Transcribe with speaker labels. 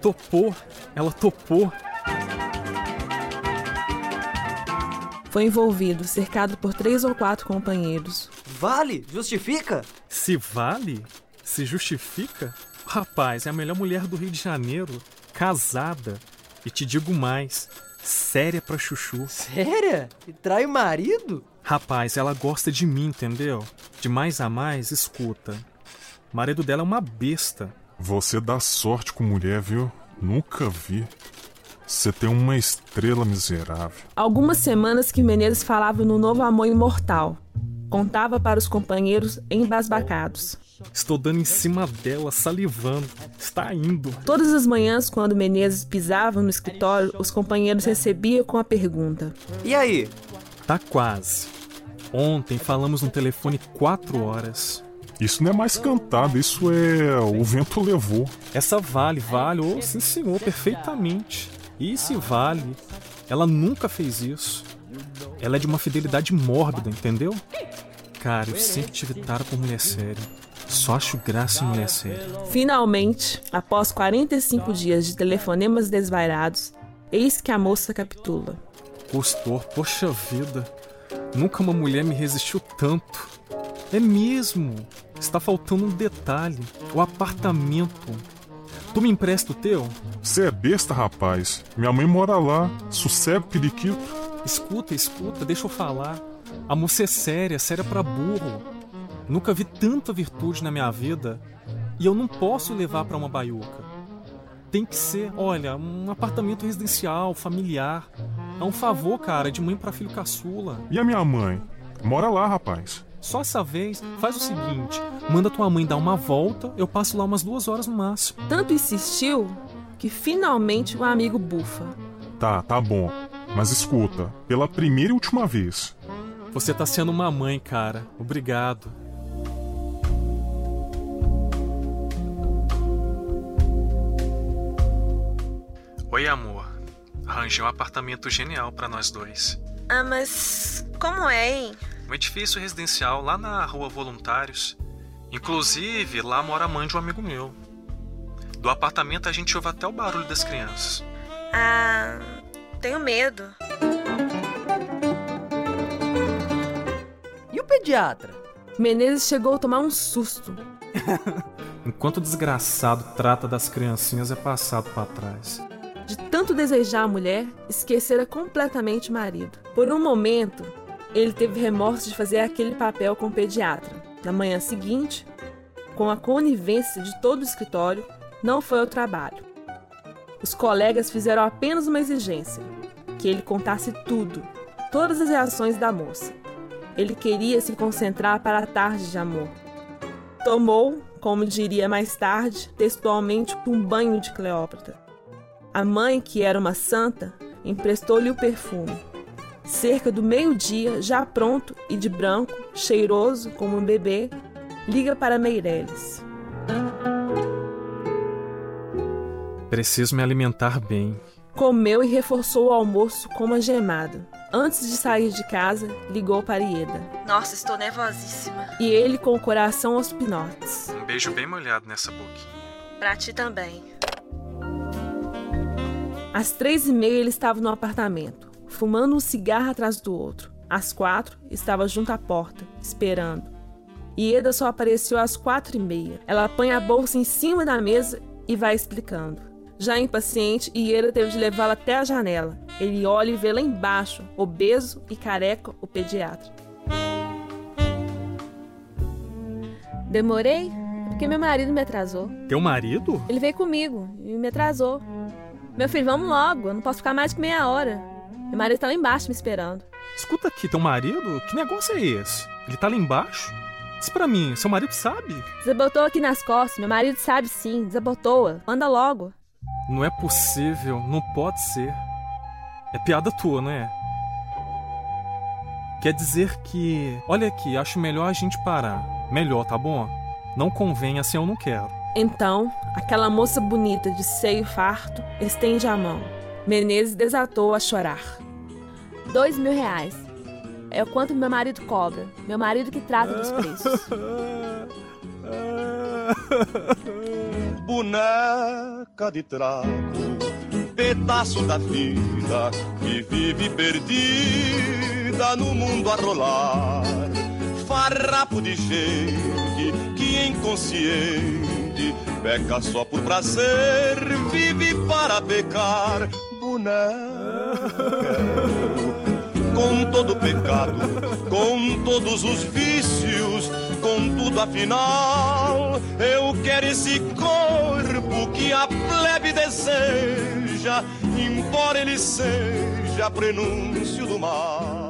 Speaker 1: Topou, ela topou.
Speaker 2: Foi envolvido, cercado por três ou quatro companheiros.
Speaker 3: Vale? Justifica?
Speaker 1: Se vale? Se justifica? Rapaz, é a melhor mulher do Rio de Janeiro, casada. E te digo mais, séria pra chuchu.
Speaker 3: Séria? E trai o marido?
Speaker 1: Rapaz, ela gosta de mim, entendeu? De mais a mais, escuta. O marido dela é uma besta.
Speaker 4: Você dá sorte com mulher, viu? Nunca vi. Você tem uma estrela miserável.
Speaker 2: Algumas semanas que Menezes falava no novo amor imortal. Contava para os companheiros embasbacados.
Speaker 1: Estou dando em cima dela, salivando. Está indo.
Speaker 2: Todas as manhãs, quando Menezes pisava no escritório, os companheiros recebiam com a pergunta:
Speaker 3: E aí?
Speaker 1: Tá quase. Ontem falamos no telefone quatro horas.
Speaker 4: Isso não é mais cantado, isso é. O vento levou.
Speaker 1: Essa vale, vale, oh, sim senhor, perfeitamente. E se vale, ela nunca fez isso. Ela é de uma fidelidade mórbida, entendeu? Cara, eu sempre tive tara por mulher séria. Só acho graça em mulher séria.
Speaker 2: Finalmente, após 45 dias de telefonemas desvairados, eis que a moça capitula.
Speaker 1: Custou, poxa vida. Nunca uma mulher me resistiu tanto. É mesmo. Está faltando um detalhe: o apartamento. Tu me empresta o teu?
Speaker 4: Você é besta, rapaz. Minha mãe mora lá. Sossego, periquito.
Speaker 1: Escuta, escuta, deixa eu falar. A moça é séria, séria pra burro. Nunca vi tanta virtude na minha vida. E eu não posso levar para uma baiuca. Tem que ser, olha, um apartamento residencial, familiar. É um favor, cara, de mãe para filho caçula.
Speaker 4: E a minha mãe? Mora lá, rapaz.
Speaker 1: Só essa vez, faz o seguinte: manda tua mãe dar uma volta, eu passo lá umas duas horas no máximo.
Speaker 2: Tanto insistiu que finalmente o amigo bufa.
Speaker 4: Tá, tá bom. Mas escuta, pela primeira e última vez.
Speaker 1: Você tá sendo uma mãe, cara. Obrigado. Oi, amor. Arranjei um apartamento genial para nós dois.
Speaker 5: Ah, mas como é, hein?
Speaker 1: Um edifício residencial lá na Rua Voluntários. Inclusive, lá mora a mãe de um amigo meu. Do apartamento a gente ouve até o barulho das crianças.
Speaker 5: Ah, tenho medo.
Speaker 3: E o pediatra?
Speaker 2: Menezes chegou a tomar um susto.
Speaker 1: Enquanto o desgraçado trata das criancinhas é passado para trás.
Speaker 2: De tanto desejar a mulher, esquecera completamente o marido. Por um momento, ele teve remorso de fazer aquele papel com o pediatra. Na manhã seguinte, com a conivência de todo o escritório, não foi ao trabalho. Os colegas fizeram apenas uma exigência: que ele contasse tudo, todas as reações da moça. Ele queria se concentrar para a tarde de amor. Tomou, como diria mais tarde, textualmente, um banho de Cleópatra. A mãe, que era uma santa, emprestou-lhe o perfume. Cerca do meio-dia, já pronto e de branco, cheiroso como um bebê, liga para Meireles.
Speaker 1: Preciso me alimentar bem.
Speaker 2: Comeu e reforçou o almoço com uma gemada. Antes de sair de casa, ligou para Ieda.
Speaker 5: Nossa, estou nervosíssima.
Speaker 2: E ele com o coração aos pinotes.
Speaker 1: Um beijo bem molhado nessa boquinha.
Speaker 5: Pra ti também.
Speaker 2: Às três e meia ele estava no apartamento, fumando um cigarro atrás do outro. Às quatro, estava junto à porta, esperando. Ieda só apareceu às quatro e meia. Ela põe a bolsa em cima da mesa e vai explicando. Já impaciente, Ieda teve de levá-la até a janela. Ele olha e vê lá embaixo, obeso e careca, o pediatra. Demorei? Porque meu marido me atrasou.
Speaker 1: Teu marido?
Speaker 2: Ele veio comigo e me atrasou. Meu filho, vamos logo, eu não posso ficar mais que meia hora. Meu marido tá lá embaixo me esperando.
Speaker 1: Escuta aqui, teu marido? Que negócio é esse? Ele tá lá embaixo? Diz pra mim, seu marido sabe?
Speaker 2: Desabotou aqui nas costas, meu marido sabe sim, desabotou. Anda logo.
Speaker 1: Não é possível, não pode ser. É piada tua, não é? Quer dizer que. Olha aqui, acho melhor a gente parar. Melhor, tá bom? Não convém, assim eu não quero.
Speaker 2: Então, aquela moça bonita de seio farto estende a mão. Menezes desatou a chorar. Dois mil reais. É o quanto meu marido cobra. Meu marido que trata dos preços.
Speaker 6: boneca de trapo, pedaço da vida que vive perdida no mundo a rolar. Farrapo de gente que inconsciente peca só por prazer, vive para pecar. Com todo pecado, com todos os vícios, com tudo afinal. Eu quero esse corpo que a plebe deseja, embora ele seja prenúncio do mal.